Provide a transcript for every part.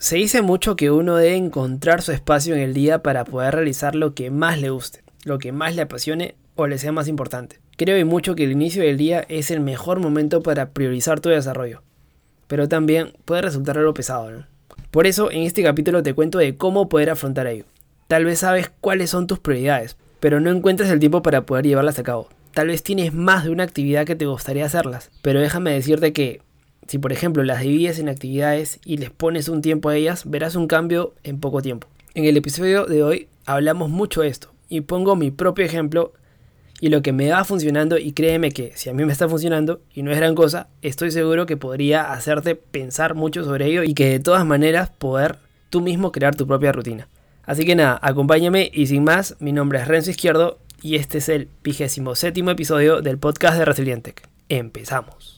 Se dice mucho que uno debe encontrar su espacio en el día para poder realizar lo que más le guste, lo que más le apasione o le sea más importante. Creo y mucho que el inicio del día es el mejor momento para priorizar tu desarrollo, pero también puede resultar algo pesado, ¿no? Por eso en este capítulo te cuento de cómo poder afrontar ello. Tal vez sabes cuáles son tus prioridades, pero no encuentras el tiempo para poder llevarlas a cabo. Tal vez tienes más de una actividad que te gustaría hacerlas, pero déjame decirte que si por ejemplo las divides en actividades y les pones un tiempo a ellas, verás un cambio en poco tiempo. En el episodio de hoy hablamos mucho de esto y pongo mi propio ejemplo y lo que me va funcionando y créeme que si a mí me está funcionando y no es gran cosa, estoy seguro que podría hacerte pensar mucho sobre ello y que de todas maneras poder tú mismo crear tu propia rutina. Así que nada, acompáñame y sin más, mi nombre es Renzo Izquierdo y este es el vigésimo séptimo episodio del podcast de Resilientec. Empezamos.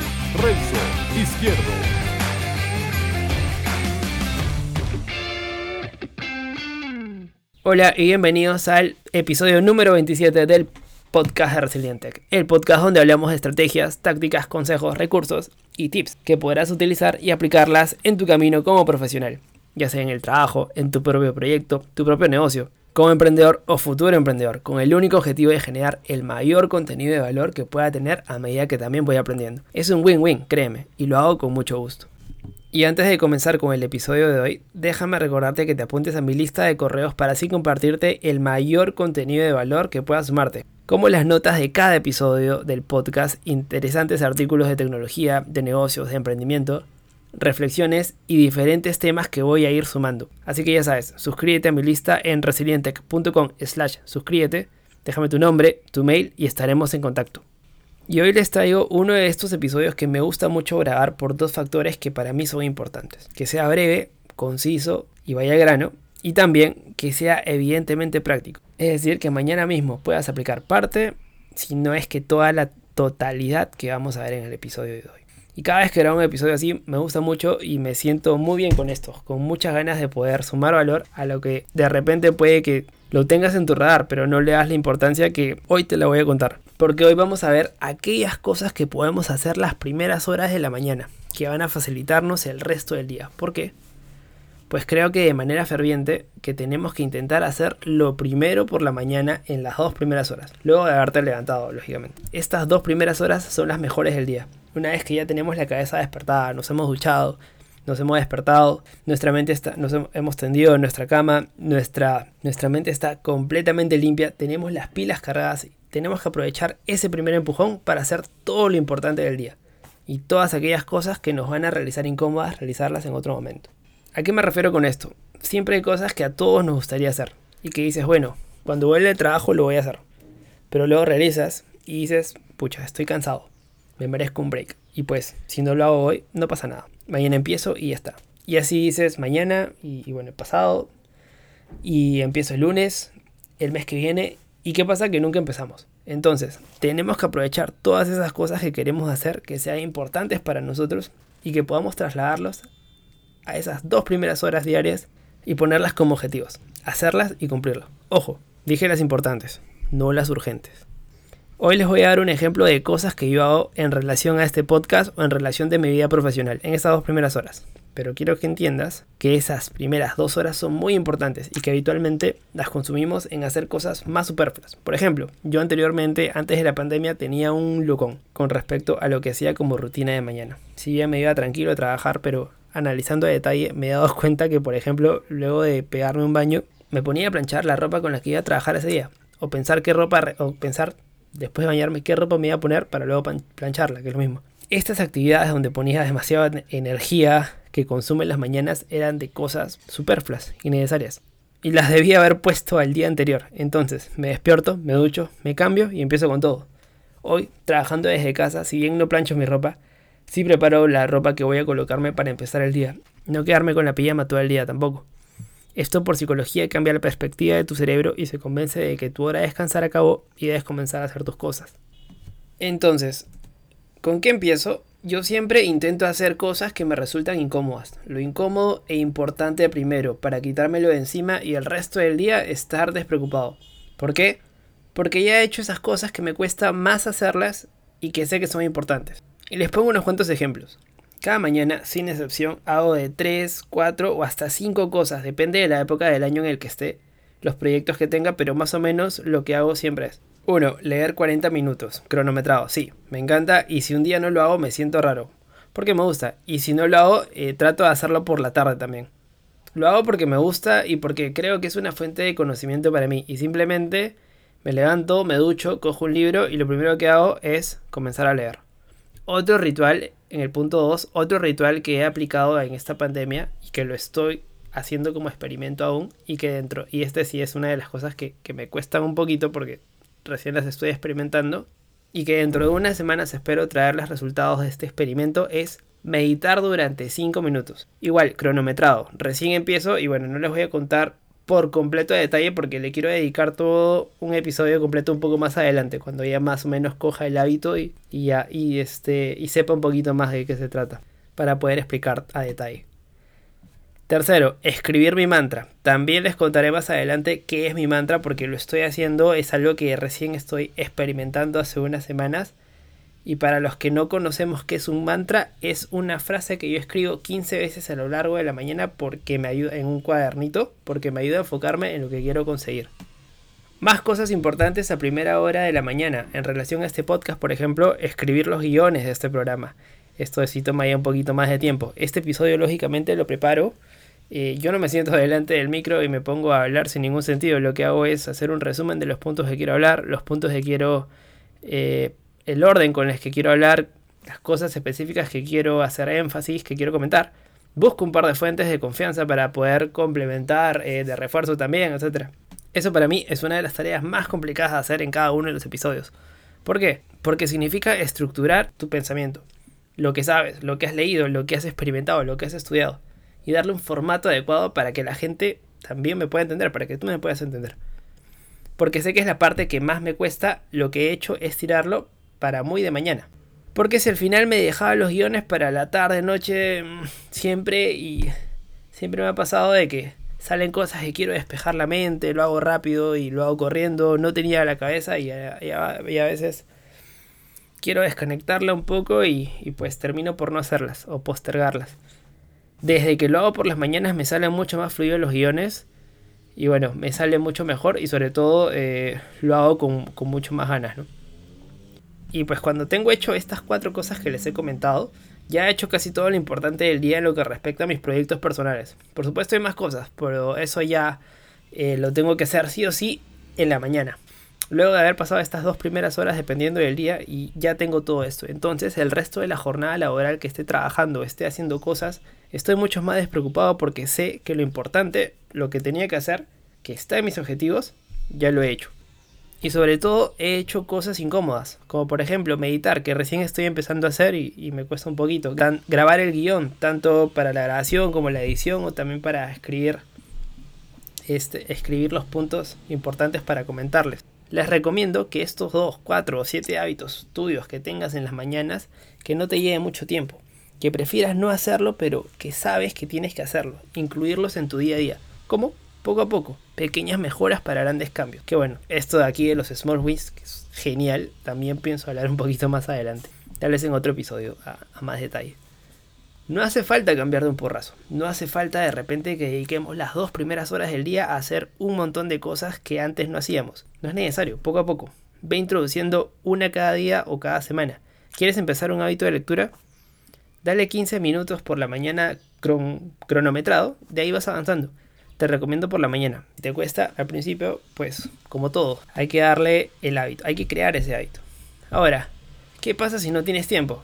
Renzo Izquierdo. Hola y bienvenidos al episodio número 27 del podcast de Resilientec, el podcast donde hablamos de estrategias, tácticas, consejos, recursos y tips que podrás utilizar y aplicarlas en tu camino como profesional, ya sea en el trabajo, en tu propio proyecto, tu propio negocio, como emprendedor o futuro emprendedor, con el único objetivo de generar el mayor contenido de valor que pueda tener a medida que también voy aprendiendo. Es un win-win, créeme, y lo hago con mucho gusto. Y antes de comenzar con el episodio de hoy, déjame recordarte que te apuntes a mi lista de correos para así compartirte el mayor contenido de valor que pueda sumarte, como las notas de cada episodio del podcast, interesantes artículos de tecnología, de negocios, de emprendimiento, reflexiones y diferentes temas que voy a ir sumando. Así que ya sabes, suscríbete a mi lista en resilientec.com slash suscríbete, déjame tu nombre, tu mail y estaremos en contacto. Y hoy les traigo uno de estos episodios que me gusta mucho grabar por dos factores que para mí son importantes. Que sea breve, conciso y vaya grano. Y también que sea evidentemente práctico. Es decir, que mañana mismo puedas aplicar parte, si no es que toda la totalidad que vamos a ver en el episodio de hoy. Y cada vez que grabo un episodio así me gusta mucho y me siento muy bien con esto, con muchas ganas de poder sumar valor a lo que de repente puede que lo tengas en tu radar, pero no le das la importancia que hoy te la voy a contar. Porque hoy vamos a ver aquellas cosas que podemos hacer las primeras horas de la mañana, que van a facilitarnos el resto del día. ¿Por qué? Pues creo que de manera ferviente que tenemos que intentar hacer lo primero por la mañana en las dos primeras horas, luego de haberte levantado, lógicamente. Estas dos primeras horas son las mejores del día. Una vez que ya tenemos la cabeza despertada, nos hemos duchado, nos hemos despertado, nuestra mente está, nos hemos tendido en nuestra cama, nuestra, nuestra mente está completamente limpia, tenemos las pilas cargadas, tenemos que aprovechar ese primer empujón para hacer todo lo importante del día. Y todas aquellas cosas que nos van a realizar incómodas, realizarlas en otro momento. ¿A qué me refiero con esto? Siempre hay cosas que a todos nos gustaría hacer. Y que dices, bueno, cuando vuelve el trabajo lo voy a hacer. Pero luego realizas y dices, pucha, estoy cansado. Me merezco un break. Y pues, si no lo hago hoy, no pasa nada mañana empiezo y ya está. Y así dices mañana y, bueno, el pasado y empiezo el lunes, el mes que viene y qué pasa que nunca empezamos. Entonces, tenemos que aprovechar todas esas cosas que queremos hacer, que sean importantes para nosotros y que podamos trasladarlos a esas dos primeras horas diarias y ponerlas como objetivos. Hacerlas y cumplirlas. Ojo, dije las importantes, no las urgentes. Hoy les voy a dar un ejemplo de cosas que yo hago en relación a este podcast o en relación de mi vida profesional en estas dos primeras horas. Pero quiero que entiendas que esas primeras dos horas son muy importantes y que habitualmente las consumimos en hacer cosas más superfluas. Por ejemplo, yo anteriormente, antes de la pandemia, tenía un lucón con respecto a lo que hacía como rutina de mañana. Si bien me iba tranquilo a trabajar, pero analizando a detalle me he dado cuenta que, por ejemplo, luego de pegarme un baño, me ponía a planchar la ropa con la que iba a trabajar ese día. O pensar qué ropa, o pensar después de bañarme qué ropa me iba a poner para luego plancharla, que es lo mismo. Estas actividades donde ponía demasiada energía que consumen las mañanas eran de cosas superfluas, innecesarias. Y las debía haber puesto al día anterior. Entonces me despierto, me ducho, me cambio y empiezo con todo. Hoy, trabajando desde casa, si bien no plancho mi ropa, Sí preparo la ropa que voy a colocarme para empezar el día. No quedarme con la pijama todo el día tampoco. Esto por psicología cambia la perspectiva de tu cerebro y se convence de que tu hora de descansar acabó y debes comenzar a hacer tus cosas. Entonces, ¿con qué empiezo? Yo siempre intento hacer cosas que me resultan incómodas. Lo incómodo e importante primero, para quitármelo de encima y el resto del día estar despreocupado. ¿Por qué? Porque ya he hecho esas cosas que me cuesta más hacerlas y que sé que son importantes. Y les pongo unos cuantos ejemplos. Cada mañana, sin excepción, hago de 3, 4 o hasta 5 cosas, depende de la época del año en el que esté, los proyectos que tenga, pero más o menos lo que hago siempre es 1. Leer 40 minutos, cronometrado, sí, me encanta y si un día no lo hago me siento raro, porque me gusta, y si no lo hago eh, trato de hacerlo por la tarde también. Lo hago porque me gusta y porque creo que es una fuente de conocimiento para mí y simplemente me levanto, me ducho, cojo un libro y lo primero que hago es comenzar a leer. Otro ritual, en el punto 2, otro ritual que he aplicado en esta pandemia y que lo estoy haciendo como experimento aún y que dentro, y este sí es una de las cosas que, que me cuestan un poquito porque recién las estoy experimentando y que dentro de unas semanas espero traer los resultados de este experimento es meditar durante 5 minutos. Igual, cronometrado. Recién empiezo y bueno, no les voy a contar por completo de detalle porque le quiero dedicar todo un episodio completo un poco más adelante, cuando ya más o menos coja el hábito y, ya y este y sepa un poquito más de qué se trata para poder explicar a detalle. Tercero, escribir mi mantra. También les contaré más adelante qué es mi mantra porque lo estoy haciendo, es algo que recién estoy experimentando hace unas semanas y para los que no conocemos qué es un mantra, es una frase que yo escribo 15 veces a lo largo de la mañana porque me ayuda en un cuadernito, porque me ayuda a enfocarme en lo que quiero conseguir. Más cosas importantes a primera hora de la mañana. En relación a este podcast, por ejemplo, escribir los guiones de este programa. Esto sí toma ya un poquito más de tiempo. Este episodio, lógicamente, lo preparo. Eh, yo no me siento delante del micro y me pongo a hablar sin ningún sentido. Lo que hago es hacer un resumen de los puntos que quiero hablar, los puntos que quiero eh, el orden con el que quiero hablar, las cosas específicas que quiero hacer énfasis, que quiero comentar. Busco un par de fuentes de confianza para poder complementar, eh, de refuerzo también, etc. Eso para mí es una de las tareas más complicadas de hacer en cada uno de los episodios. ¿Por qué? Porque significa estructurar tu pensamiento, lo que sabes, lo que has leído, lo que has experimentado, lo que has estudiado, y darle un formato adecuado para que la gente también me pueda entender, para que tú me puedas entender. Porque sé que es la parte que más me cuesta, lo que he hecho es tirarlo para muy de mañana. Porque si al final me dejaba los guiones para la tarde, noche, mm, siempre y siempre me ha pasado de que salen cosas que quiero despejar la mente, lo hago rápido y lo hago corriendo, no tenía la cabeza y, a, veces quiero desconectarla un poco y, pues termino por no hacerlas o postergarlas. Desde que lo hago por las mañanas me salen mucho más fluidos los guiones y bueno, me sale mucho mejor y sobre todo eh, lo hago con, con mucho más ganas, ¿no? Y pues cuando tengo hecho estas cuatro cosas que les he comentado, ya he hecho casi todo lo importante del día en lo que respecta a mis proyectos personales. Por supuesto hay más cosas, pero eso ya eh, lo tengo que hacer sí o sí en la mañana. Luego de haber pasado estas dos primeras horas dependiendo del día y ya tengo todo esto. Entonces el resto de la jornada laboral que esté trabajando, esté haciendo cosas, estoy mucho más despreocupado porque sé que lo importante, lo que tenía que hacer, que está en mis objetivos, ya lo he hecho. Y sobre todo he hecho cosas incómodas, como por ejemplo meditar, que recién estoy empezando a hacer y, me cuesta un poquito. grabar el guion, tanto para la grabación como la edición, o también para escribir, este, escribir los puntos importantes para comentarles. Les recomiendo que estos 2, 4 o 7 hábitos tuyos que tengas en las mañanas, que no te lleve mucho tiempo. Que prefieras no hacerlo, pero que sabes que tienes que hacerlo. Incluirlos en tu día a día. ¿Cómo? Poco a poco, pequeñas mejoras para grandes cambios. Que bueno, esto de aquí de los small wins, que es genial, también pienso hablar un poquito más adelante. Tal vez en otro episodio a, más detalle. No hace falta cambiar de un porrazo. No hace falta de repente que dediquemos las dos primeras horas del día a hacer un montón de cosas que antes no hacíamos. No es necesario, poco a poco. Ve introduciendo una cada día o cada semana. ¿Quieres empezar un hábito de lectura? Dale 15 minutos por la mañana cronometrado, de ahí vas avanzando te recomiendo por la mañana. Te cuesta al principio, pues como todo, hay que darle el hábito, hay que crear ese hábito. Ahora, ¿qué pasa si no tienes tiempo?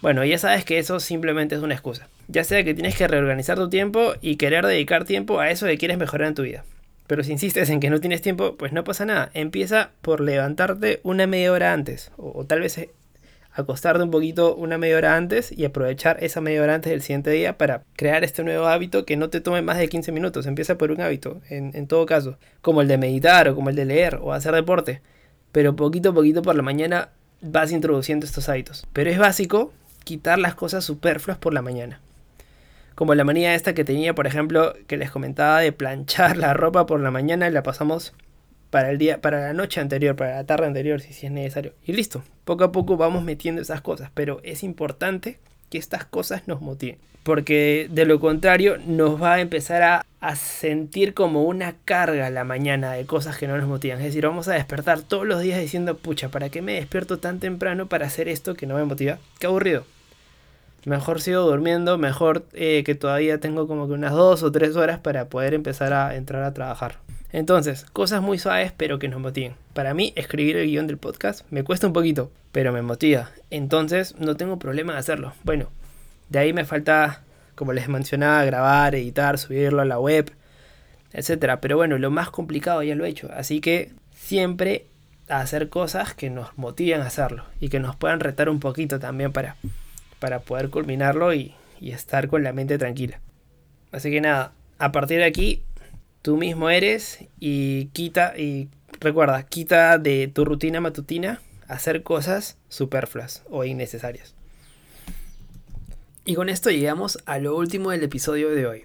Bueno, ya sabes que eso simplemente es una excusa. Ya sea que tienes que reorganizar tu tiempo y querer dedicar tiempo a eso que quieres mejorar en tu vida. Pero si insistes en que no tienes tiempo, pues no pasa nada. Empieza por levantarte una media hora antes. O, tal vez acostarte un poquito una media hora antes y aprovechar esa media hora antes del siguiente día para crear este nuevo hábito que no te tome más de 15 minutos. Empieza por un hábito, en, todo caso, como el de meditar o como el de leer o hacer deporte. Pero poquito a poquito por la mañana vas introduciendo estos hábitos. Pero es básico quitar las cosas superfluas por la mañana. Como la manía esta que tenía, por ejemplo, que les comentaba de planchar la ropa por la mañana y la pasamos para el día, para la noche anterior, para la tarde anterior, si, es necesario. Y listo. Poco a poco vamos metiendo esas cosas. Pero es importante que estas cosas nos motiven. Porque de lo contrario nos va a empezar a, a, sentir como una carga la mañana de cosas que no nos motivan. Es decir, vamos a despertar todos los días diciendo, pucha, ¿para qué me despierto tan temprano para hacer esto que no me motiva? Qué aburrido. Mejor sigo durmiendo, mejor eh, que todavía tengo como que unas dos o tres horas para poder empezar a entrar a trabajar. Entonces, cosas muy suaves pero que nos motiven. Para mí, escribir el guion del podcast me cuesta un poquito, pero me motiva. Entonces, no tengo problema en hacerlo. Bueno, de ahí me falta, como les mencionaba, grabar, editar, subirlo a la web, etc. Pero bueno, lo más complicado ya lo he hecho. Así que siempre hacer cosas que nos motiven a hacerlo y que nos puedan retar un poquito también para para poder culminarlo y, y, estar con la mente tranquila. Así que nada, a partir de aquí, tú mismo eres y quita, y recuerda, quita de tu rutina matutina hacer cosas superfluas o innecesarias. Y con esto llegamos a lo último del episodio de hoy.